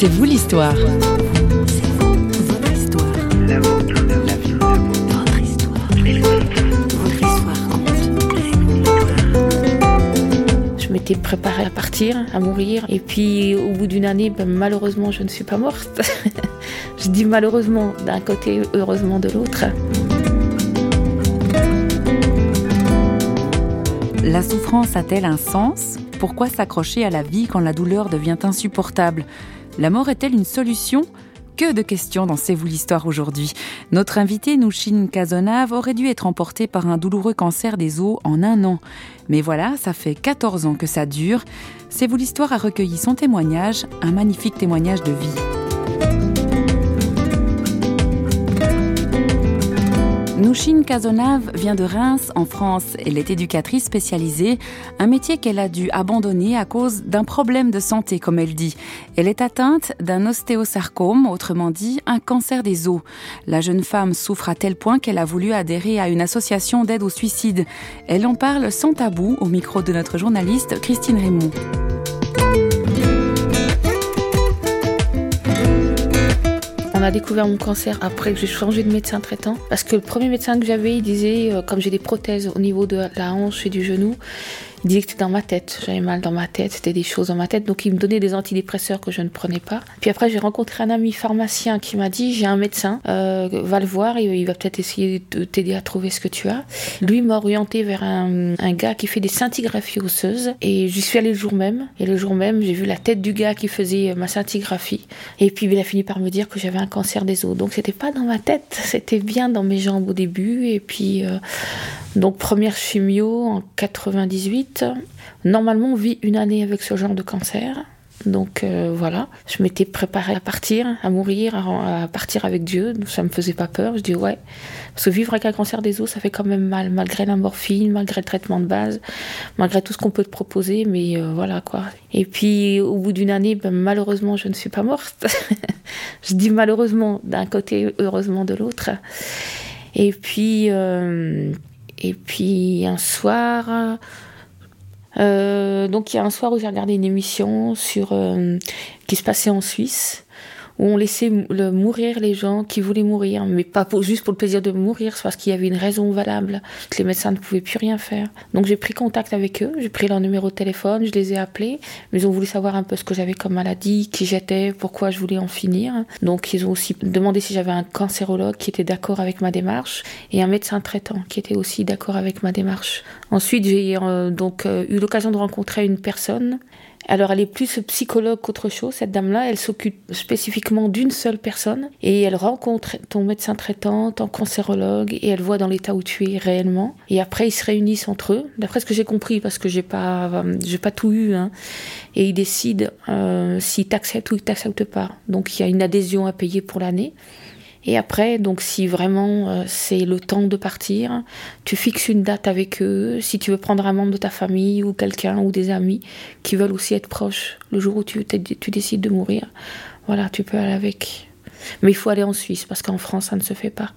C'est vous l'histoire. Je m'étais préparée à partir, à mourir. Et puis au bout d'une année, ben, malheureusement, je ne suis pas morte. je dis malheureusement d'un côté, heureusement de l'autre. La souffrance a-t-elle un sens? Pourquoi s'accrocher à la vie quand la douleur devient insupportable? La mort est-elle une solution? Que de questions dans C'est vous l'histoire aujourd'hui. Notre invité, Nouchine Kazonave, aurait dû être emporté par un douloureux cancer des os en un an. Mais voilà, ça fait 14 ans que ça dure. C'est vous l'histoire a recueilli son témoignage, un magnifique témoignage de vie. Nouchine Kazonave vient de Reims, en France. Elle est éducatrice spécialisée, un métier qu'elle a dû abandonner à cause d'un problème de santé, comme elle dit. Elle est atteinte d'un ostéosarcome, autrement dit un cancer des os. La jeune femme souffre à tel point qu'elle a voulu adhérer à une association d'aide au suicide. Elle en parle sans tabou au micro de notre journaliste Christine Raymond. On a découvert mon cancer après que j'ai changé de médecin traitant. Parce que le premier médecin que j'avais, il disait, euh, comme j'ai des prothèses au niveau de la hanche et du genou, il disait que c'était dans ma tête. J'avais mal dans ma tête, c'était des choses dans ma tête. Donc il me donnait des antidépresseurs que je ne prenais pas. Puis après, j'ai rencontré un ami pharmacien qui m'a dit, j'ai un médecin, euh, va le voir, il va peut-être essayer de t'aider à trouver ce que tu as. Lui m'a orienté vers un, un, gars qui fait des scintigraphies osseuses. Et j'y suis allée le jour même. Et le jour même, j'ai vu la tête du gars qui faisait ma scintigraphie. Et puis il a fini par me dire que j'avais un cancer des os. Donc c'était pas dans ma tête, c'était bien dans mes jambes au début. Et puis, euh, donc première chimio en 98. Normalement, on vit une année avec ce genre de cancer. Donc euh, voilà, je m'étais préparée à partir, à mourir, à, partir avec Dieu. Ça me faisait pas peur. Je dis ouais, parce que vivre avec un cancer des os, ça fait quand même mal, malgré la morphine, malgré le traitement de base, malgré tout ce qu'on peut te proposer. Mais euh, voilà quoi. Et puis au bout d'une année, ben, malheureusement, je ne suis pas morte. je dis malheureusement d'un côté, heureusement de l'autre. Et puis euh, et puis un soir. Euh, donc il y a un soir où j'ai regardé une émission sur euh, qui se passait en Suisse où on laissait mourir les gens qui voulaient mourir, mais pas pour, juste pour le plaisir de mourir, c'est parce qu'il y avait une raison valable, que les médecins ne pouvaient plus rien faire. Donc j'ai pris contact avec eux, j'ai pris leur numéro de téléphone, je les ai appelés, mais ils ont voulu savoir un peu ce que j'avais comme maladie, qui j'étais, pourquoi je voulais en finir. Donc ils ont aussi demandé si j'avais un cancérologue qui était d'accord avec ma démarche et un médecin traitant qui était aussi d'accord avec ma démarche. Ensuite j'ai euh, donc euh, eu l'occasion de rencontrer une personne alors elle est plus psychologue qu'autre chose, cette dame-là. Elle s'occupe spécifiquement d'une seule personne et elle rencontre ton médecin traitant, ton cancérologue et elle voit dans l'état où tu es réellement. Et après ils se réunissent entre eux, d'après ce que j'ai compris parce que j'ai pas, j'ai pas tout eu, hein. et ils décident euh, s'ils t'acceptent ou ils t'acceptent pas. Donc il y a une adhésion à payer pour l'année. Et après, donc si vraiment euh, c'est le temps de partir, tu fixes une date avec eux. Si tu veux prendre un membre de ta famille ou quelqu'un ou des amis qui veulent aussi être proches le jour où tu, tu décides de mourir, voilà, tu peux aller avec. Mais il faut aller en Suisse parce qu'en France, ça ne se fait pas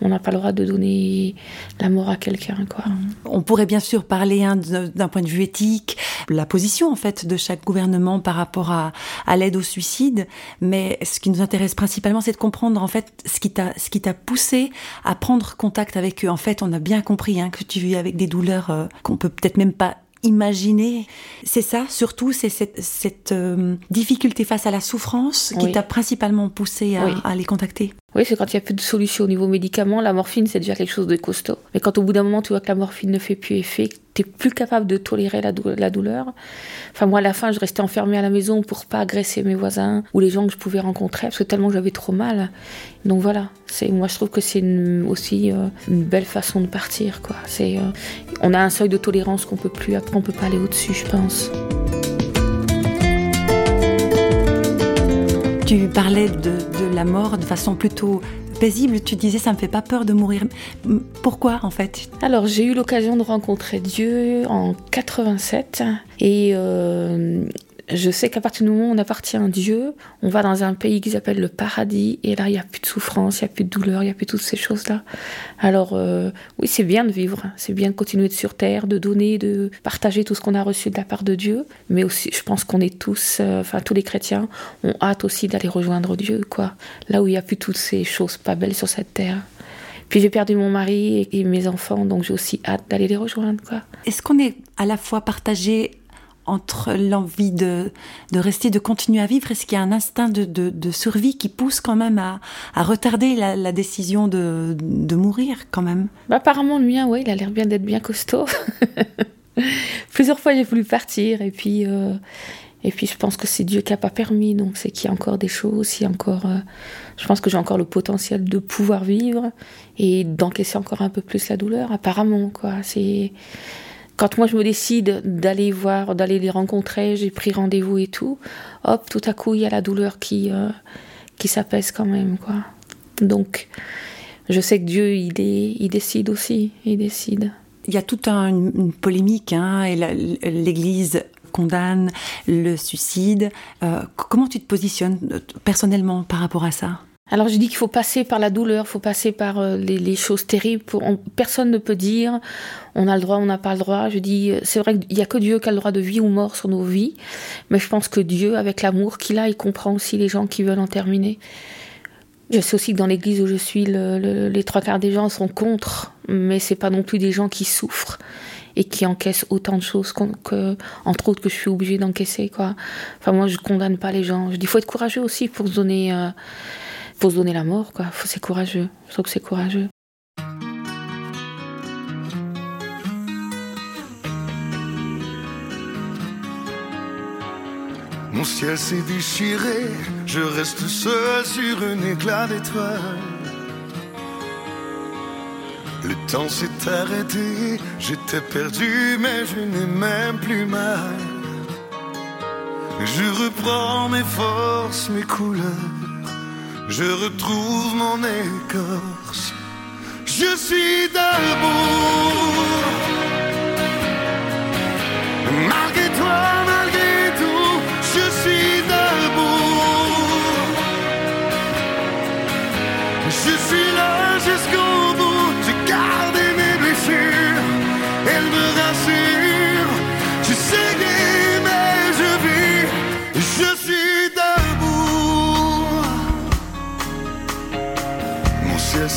on n'a pas le droit de donner la mort à quelqu'un. Quoi. On pourrait bien sûr parler hein, d'un point de vue éthique, la position en fait de chaque gouvernement par rapport à, à l'aide au suicide, mais ce qui nous intéresse principalement, c'est de comprendre en fait ce qui t'a ce qui t'a poussé à prendre contact avec eux. En fait, on a bien compris hein, que tu vis avec des douleurs euh, qu'on peut peut-être même pas imaginer. C'est ça, surtout, c'est cette, cette euh, difficulté face à la souffrance qui t'a principalement poussé à, Oui. à les contacter. Oui, c'est quand il n'y a plus de solution au niveau médicament. La morphine, c'est déjà quelque chose de costaud. Mais quand au bout d'un moment, tu vois que la morphine ne fait plus effet, tu n'es plus capable de tolérer la, dou- la douleur. Enfin, moi, à la fin, je restais enfermée à la maison pour pas agresser mes voisins ou les gens que je pouvais rencontrer, parce que tellement j'avais trop mal. Donc voilà, moi, je trouve que c'est aussi euh, une belle façon de partir. Quoi. C'est, euh, on a un seuil de tolérance qu'on peut plus, après, on peut pas aller au-dessus, je pense. Tu parlais de, la mort de façon plutôt paisible. Tu disais, ça me fait pas peur de mourir. Pourquoi, en fait? Alors, j'ai eu l'occasion de rencontrer Dieu en 87 et euh, je sais qu'à partir du moment où on appartient à Dieu, on va dans un pays qui s'appelle le paradis, et là, il n'y a plus de souffrance, il n'y a plus de douleur, il n'y a plus toutes ces choses-là. Alors, euh, oui, c'est bien de vivre, c'est bien de continuer sur terre, de donner, de partager tout ce qu'on a reçu de la part de Dieu, mais aussi, je pense qu'on est tous, euh, enfin, tous les chrétiens ont hâte aussi d'aller rejoindre Dieu, quoi. Là où il n'y a plus toutes ces choses pas belles sur cette terre. Puis j'ai perdu mon mari et, mes enfants, donc j'ai aussi hâte d'aller les rejoindre. Quoi. Est-ce qu'on est à la fois partagé entre l'envie de, de rester, de continuer à vivre Est-ce qu'il y a un instinct de, de, survie qui pousse quand même à, à retarder la, décision de, mourir quand même? Bah, Apparemment, le mien, oui, il a l'air bien d'être bien costaud. Plusieurs fois, j'ai voulu partir et puis, euh, et puis je pense que c'est Dieu qui n'a pas permis, donc c'est qu'il y a encore des choses, il y a encore, euh, je pense que j'ai encore le potentiel de pouvoir vivre et d'encaisser encore un peu plus la douleur, apparemment, quoi. C'est quand moi je me décide d'aller voir, d'aller les rencontrer, j'ai pris rendez-vous et tout, hop, tout à coup il y a la douleur qui, euh, qui s'apaise quand même, quoi. Donc, je sais que Dieu, il, décide aussi, il décide. Il y a toute une, polémique, hein, et l'Église condamne le suicide. Euh, comment tu te positionnes euh, personnellement par rapport à ça? Alors je dis qu'il faut passer par la douleur, il faut passer par euh, les, choses terribles. Personne ne peut dire on a le droit, on n'a pas le droit. Je dis c'est vrai qu'il n'y a que Dieu qui a le droit de vie ou mort sur nos vies, mais je pense que Dieu, avec l'amour qu'il a, il comprend aussi les gens qui veulent en terminer. Je sais aussi que dans l'église où je suis, les trois quarts des gens sont contre, mais c'est pas non plus des gens qui souffrent et qui encaissent autant de choses que, entre autres que je suis obligée d'encaisser. Enfin moi je condamne pas les gens. Je dis faut être courageux aussi pour se donner euh, faut se donner la mort, quoi. Faut, c'est courageux. Je trouve que c'est courageux. Mon ciel s'est déchiré, je reste seul sur un éclat d'étoiles. Le temps s'est arrêté, j'étais perdu, mais je n'ai même plus mal. Je reprends mes forces, mes couleurs je retrouve mon écorce. Je suis debout. Malgré toi,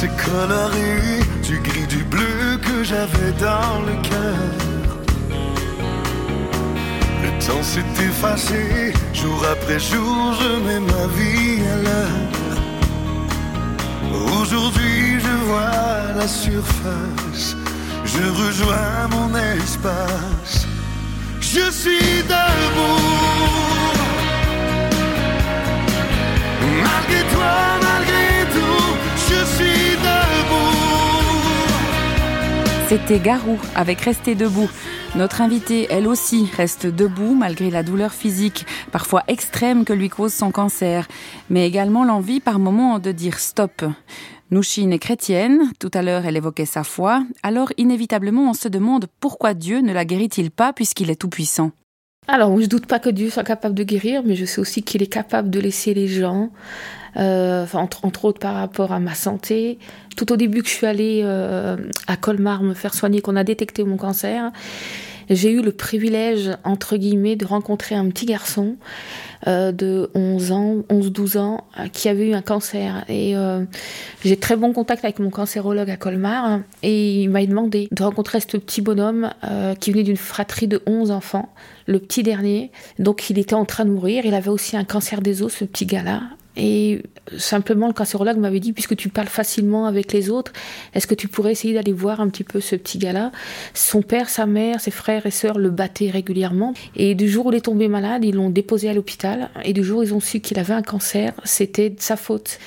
C'est coloré du gris, du bleu que j'avais dans le cœur. Le temps s'est effacé, jour après jour, je mets ma vie à l'heure. Aujourd'hui, je vois la surface, je rejoins mon espace. Je suis debout. C'était Garou avec Rester debout. Notre invitée, elle aussi, reste debout malgré la douleur physique, parfois extrême, que lui cause son cancer, mais également l'envie par moments de dire stop. Nouchine est chrétienne, tout à l'heure elle évoquait sa foi, alors inévitablement on se demande pourquoi Dieu ne la guérit-il pas puisqu'il est tout-puissant? Alors, je doute pas que Dieu soit capable de guérir, mais je sais aussi qu'il est capable de laisser les gens euh, entre, autres par rapport à ma santé. Tout au début que je suis allée euh, à Colmar me faire soigner, qu'on a détecté mon cancer, j'ai eu le privilège, entre guillemets, de rencontrer un petit garçon euh, de 11 ans, 11-12 ans, qui avait eu un cancer. Et j'ai très bon contact avec mon cancérologue à Colmar. Et il m'a demandé de rencontrer ce petit bonhomme qui venait d'une fratrie de 11 enfants, le petit dernier. Donc il était en train de mourir. Il avait aussi un cancer des os, ce petit gars-là. Et simplement, le cancérologue m'avait dit, puisque tu parles facilement avec les autres, est-ce que tu pourrais essayer d'aller voir un petit peu ce petit gars-là? Son père, sa mère, ses frères et sœurs le battaient régulièrement. Et du jour où il est tombé malade, ils l'ont déposé à l'hôpital. Et du jour où ils ont su qu'il avait un cancer, c'était de sa faute.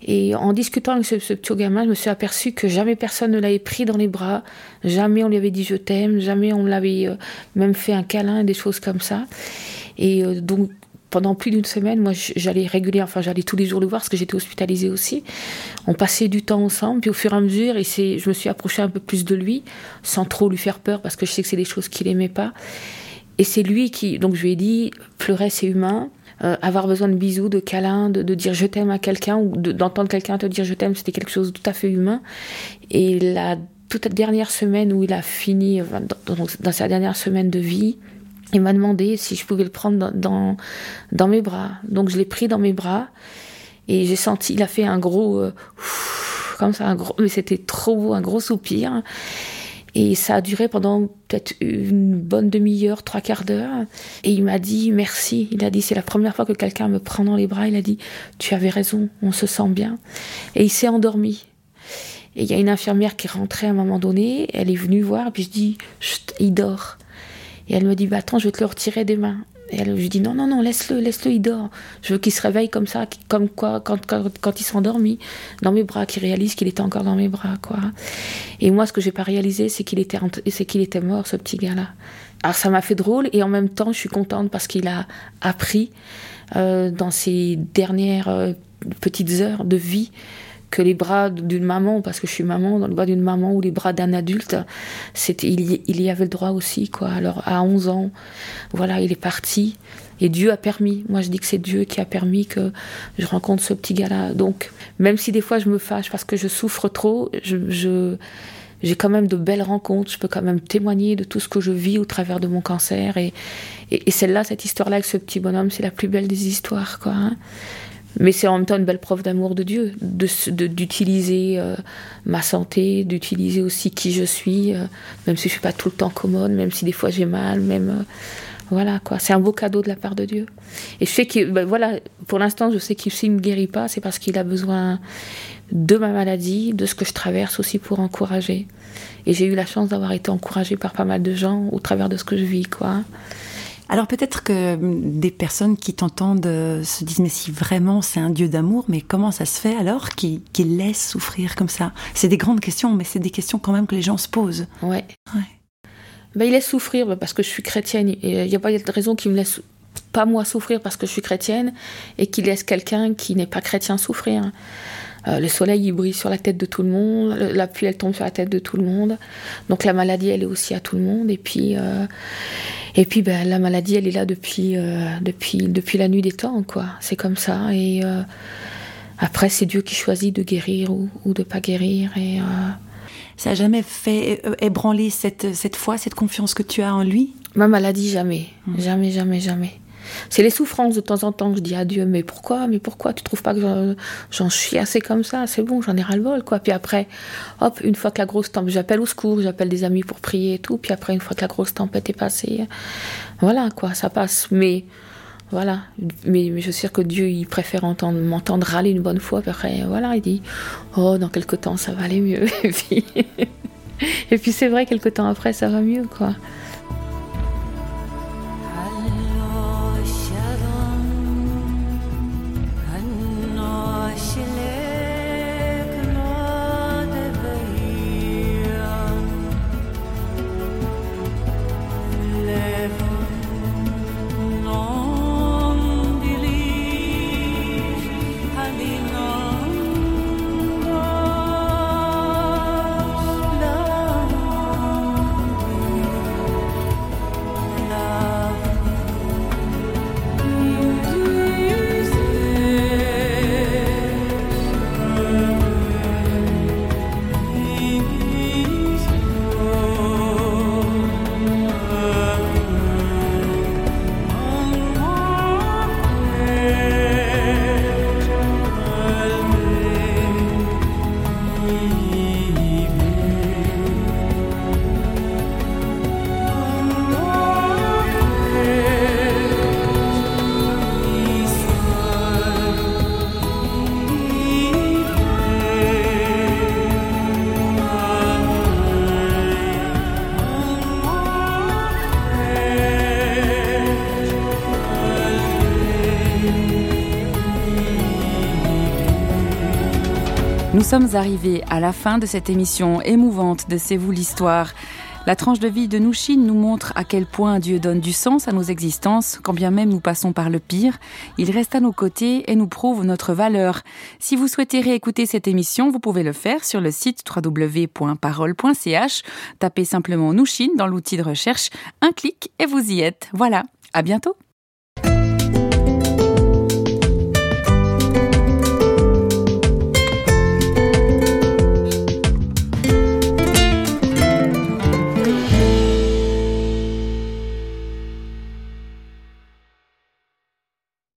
Et en discutant avec ce, petit gamin, je me suis aperçu que jamais personne ne l'avait pris dans les bras, jamais on lui avait dit je t'aime, jamais on l'avait euh, même fait un câlin, des choses comme ça. Et euh, donc pendant plus d'une semaine, moi, j'allais régulièrement, enfin, j'allais tous les jours le voir parce que j'étais hospitalisée aussi. On passait du temps ensemble, puis au fur et à mesure, et je me suis approchée un peu plus de lui, sans trop lui faire peur parce que je sais que c'est des choses qu'il aimait pas. Et c'est lui qui, donc je lui ai dit, pleurer c'est humain, euh, avoir besoin de bisous, de câlins, de, dire je t'aime à quelqu'un ou d'entendre quelqu'un te dire je t'aime, c'était quelque chose de tout à fait humain. Et la toute dernière semaine où il a fini, dans, sa dernière semaine de vie, il m'a demandé si je pouvais le prendre dans, dans, mes bras. Donc je l'ai pris dans mes bras et j'ai senti, il a fait un gros, euh, comme ça, un gros, mais c'était trop beau, un gros soupir. Et ça a duré pendant peut-être une bonne demi-heure, trois quarts d'heure. Et il m'a dit merci. Il a dit c'est la première fois que quelqu'un me prend dans les bras. Il a dit tu avais raison, on se sent bien. Et il s'est endormi. Et il y a une infirmière qui est rentrée à un moment donné. Elle est venue voir. Puis je dis il dort. Et elle me dit bah, attends je vais te le retirer des mains. Et je dis non, non, non, laisse-le, laisse-le, il dort. Je veux qu'il se réveille comme ça, comme quoi, quand, quand, quand il s'est endormi, dans mes bras, qu'il réalise qu'il était encore dans mes bras, quoi. Et moi, ce que j'ai pas réalisé, c'est qu'il était, c'est qu'il était mort, ce petit gars-là. Alors ça m'a fait drôle et en même temps, je suis contente parce qu'il a appris euh, dans ses dernières euh, petites heures de vie que les bras d'une maman, parce que je suis maman, dans le bras d'une maman ou les bras d'un adulte, c'était, il, y, avait le droit aussi, quoi. Alors, à 11 ans, voilà, il est parti. Et Dieu a permis. Moi, je dis que c'est Dieu qui a permis que je rencontre ce petit gars-là. Donc, même si des fois je me fâche parce que je souffre trop, je, j'ai quand même de belles rencontres. Je peux quand même témoigner de tout ce que je vis au travers de mon cancer. Et, et, celle-là, cette histoire-là avec ce petit bonhomme, c'est la plus belle des histoires, quoi. Mais c'est en même temps une belle preuve d'amour de Dieu, d'utiliser de, euh, ma santé, d'utiliser aussi qui je suis, euh, même si je suis pas tout le temps commode, même si des fois j'ai mal, même euh, voilà quoi. C'est un beau cadeau de la part de Dieu. Et je sais que ben, voilà, pour l'instant, je sais qu'il s'il me guérit pas, c'est parce qu'il a besoin de ma maladie, de ce que je traverse aussi pour encourager. Et j'ai eu la chance d'avoir été encouragée par pas mal de gens au travers de ce que je vis quoi. Alors peut-être que des personnes qui t'entendent euh, se disent mais si vraiment c'est un Dieu d'amour, mais comment ça se fait alors qu'il laisse souffrir comme ça? C'est des grandes questions, mais c'est des questions quand même que les gens se posent. Ouais. Ben, il laisse souffrir ben, parce que je suis chrétienne. Il n'y a pas de raison qu'il me laisse pas moi souffrir parce que je suis chrétienne et qu'il laisse quelqu'un qui n'est pas chrétien souffrir. Euh, le soleil, il brille sur la tête de tout le monde. La pluie, elle tombe sur la tête de tout le monde. Donc la maladie, elle est aussi à tout le monde. Et puis, euh, et puis ben, la maladie, elle est là depuis, euh, depuis, depuis la nuit des temps, quoi. C'est comme ça. Et après, c'est Dieu qui choisit de guérir ou, ou de pas guérir. Et ça a jamais fait ébranler cette, cette foi, cette confiance que tu as en lui? Ma maladie, jamais. Mmh. Jamais, jamais, jamais. C'est les souffrances de temps en temps que je dis à Dieu, mais pourquoi, mais pourquoi Tu trouves pas que j'en suis assez comme ça? C'est bon, j'en ai ras le bol, quoi. Puis après, hop, une fois que la grosse tempête, j'appelle au secours, j'appelle des amis pour prier et tout. Puis après, une fois que la grosse tempête est passée, voilà, quoi, ça passe. Mais voilà, mais, je suis sûre que Dieu, il préfère m'entendre râler une bonne fois. Puis après, voilà, il dit, oh, dans quelques temps, ça va aller mieux. et puis, et puis c'est vrai, quelques temps après, ça va mieux, quoi. Sommes arrivés à la fin de cette émission émouvante de C'est vous l'histoire. La tranche de vie de Nouchine nous montre à quel point Dieu donne du sens à nos existences, quand bien même nous passons par le pire. Il reste à nos côtés et nous prouve notre valeur. Si vous souhaitez réécouter cette émission, vous pouvez le faire sur le site www.parole.ch. Tapez simplement Nouchine dans l'outil de recherche, un clic et vous y êtes. Voilà. À bientôt.